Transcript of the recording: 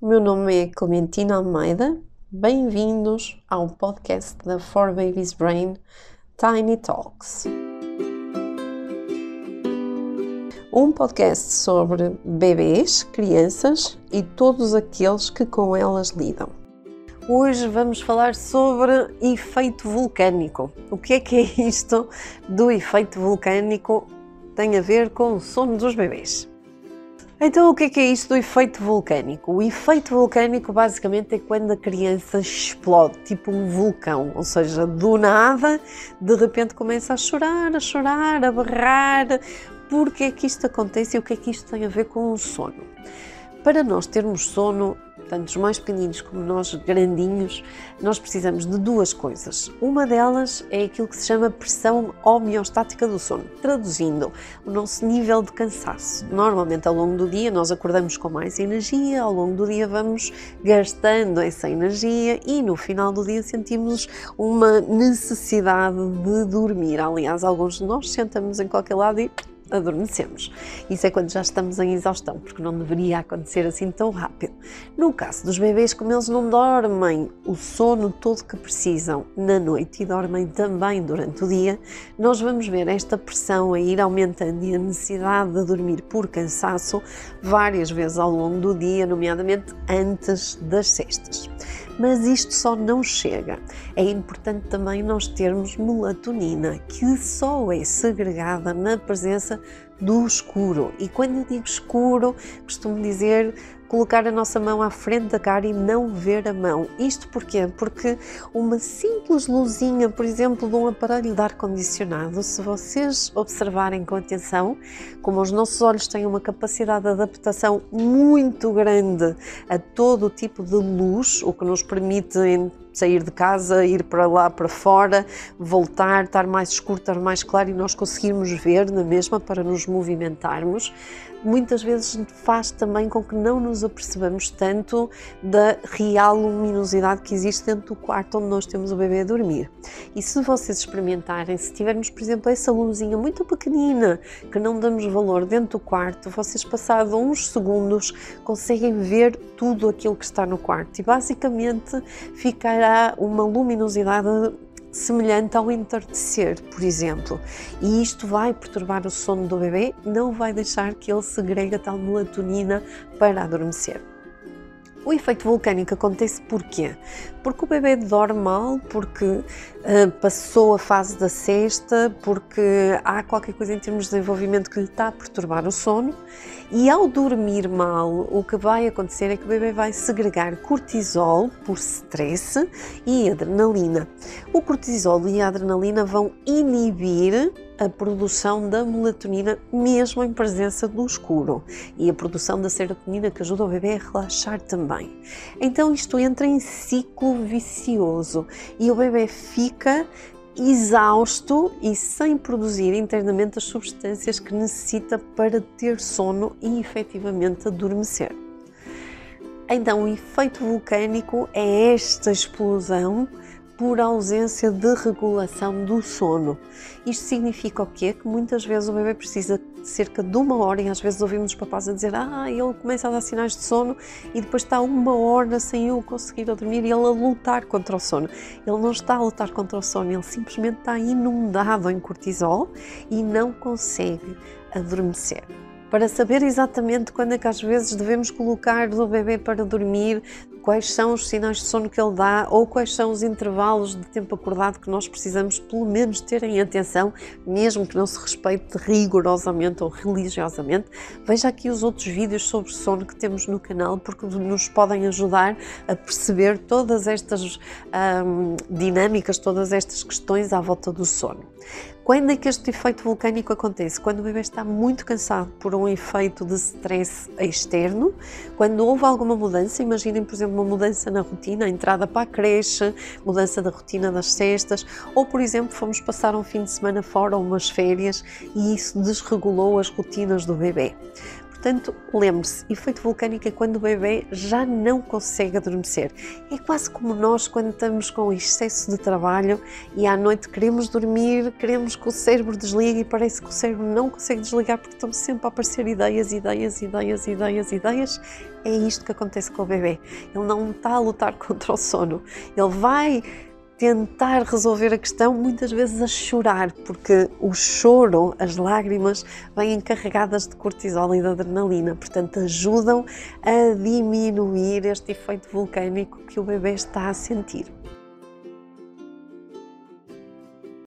o meu nome é Clementina Almeida. Bem-vindos ao podcast da For Babies Brain Tiny Talks. Um podcast sobre bebês, crianças e todos aqueles que com elas lidam. Hoje vamos falar sobre efeito vulcânico. O que é que é isto do efeito vulcânico? Tem a ver com o sono dos bebês. Então, o que é, que é isto do efeito vulcânico? O efeito vulcânico basicamente é quando a criança explode, tipo um vulcão, ou seja, do nada, de repente começa a chorar, a chorar, a berrar. Porque é que isto acontece e o que é que isto tem a ver com o sono? Para nós termos sono, tanto os mais pequeninos como nós grandinhos, nós precisamos de duas coisas. Uma delas é aquilo que se chama pressão homeostática do sono, traduzindo o nosso nível de cansaço. Normalmente ao longo do dia nós acordamos com mais energia, ao longo do dia vamos gastando essa energia e no final do dia sentimos uma necessidade de dormir. Aliás, alguns de nós sentamos em qualquer lado e adormecemos. Isso é quando já estamos em exaustão, porque não deveria acontecer assim tão rápido. No caso dos bebês, como eles não dormem o sono todo que precisam na noite e dormem também durante o dia, nós vamos ver esta pressão a ir aumentando e a necessidade de dormir por cansaço várias vezes ao longo do dia, nomeadamente antes das cestas. Mas isto só não chega. É importante também nós termos melatonina, que só é segregada na presença do escuro. E quando eu digo escuro, costumo dizer colocar a nossa mão à frente da cara e não ver a mão. Isto porquê? Porque uma simples luzinha, por exemplo, de um aparelho de ar-condicionado, se vocês observarem com atenção, como os nossos olhos têm uma capacidade de adaptação muito grande a todo o tipo de luz, o que nos permite sair de casa, ir para lá para fora, voltar, estar mais escuro, estar mais claro e nós conseguirmos ver na mesma para nos movimentarmos muitas vezes faz também com que não nos apercebamos tanto da real luminosidade que existe dentro do quarto onde nós temos o bebê a dormir. E se vocês experimentarem, se tivermos, por exemplo, essa luzinha muito pequenina que não damos valor dentro do quarto, vocês passados uns segundos conseguem ver tudo aquilo que está no quarto e basicamente uma luminosidade semelhante ao entardecer, por exemplo. E isto vai perturbar o sono do bebê, não vai deixar que ele segregue a tal melatonina para adormecer. O efeito vulcânico acontece porquê? Porque o bebê dorme mal, porque uh, passou a fase da cesta, porque há qualquer coisa em termos de desenvolvimento que lhe está a perturbar o sono e ao dormir mal, o que vai acontecer é que o bebê vai segregar cortisol por stress e adrenalina. O cortisol e a adrenalina vão inibir a produção da melatonina mesmo em presença do escuro e a produção da serotonina que ajuda o bebê a relaxar também. Então isto entra em ciclo vicioso e o bebê fica exausto e sem produzir internamente as substâncias que necessita para ter sono e efetivamente adormecer. Então, o efeito vulcânico é esta explosão por ausência de regulação do sono. Isto significa o quê? Que muitas vezes o bebê precisa de cerca de uma hora, e às vezes ouvimos os papás a dizer ah, ele começa a dar sinais de sono e depois está uma hora sem eu conseguir dormir e ele a lutar contra o sono. Ele não está a lutar contra o sono, ele simplesmente está inundado em cortisol e não consegue adormecer para saber exatamente quando é que às vezes devemos colocar o bebê para dormir, quais são os sinais de sono que ele dá ou quais são os intervalos de tempo acordado que nós precisamos pelo menos ter em atenção, mesmo que não se respeite rigorosamente ou religiosamente. Veja aqui os outros vídeos sobre sono que temos no canal porque nos podem ajudar a perceber todas estas hum, dinâmicas, todas estas questões à volta do sono. Quando é que este efeito vulcânico acontece? Quando o bebê está muito cansado por um efeito de stress externo, quando houve alguma mudança, imaginem, por exemplo, uma mudança na rotina, a entrada para a creche, mudança da rotina das cestas, ou, por exemplo, fomos passar um fim de semana fora ou umas férias e isso desregulou as rotinas do bebê. Portanto, lembre-se, efeito vulcânico é quando o bebê já não consegue adormecer. É quase como nós quando estamos com excesso de trabalho e à noite queremos dormir, queremos que o cérebro desligue e parece que o cérebro não consegue desligar porque estão sempre a aparecer ideias, ideias, ideias, ideias, ideias. É isto que acontece com o bebê. Ele não está a lutar contra o sono. Ele vai tentar resolver a questão, muitas vezes a chorar, porque o choro, as lágrimas, vêm carregadas de cortisol e de adrenalina, portanto, ajudam a diminuir este efeito vulcânico que o bebê está a sentir.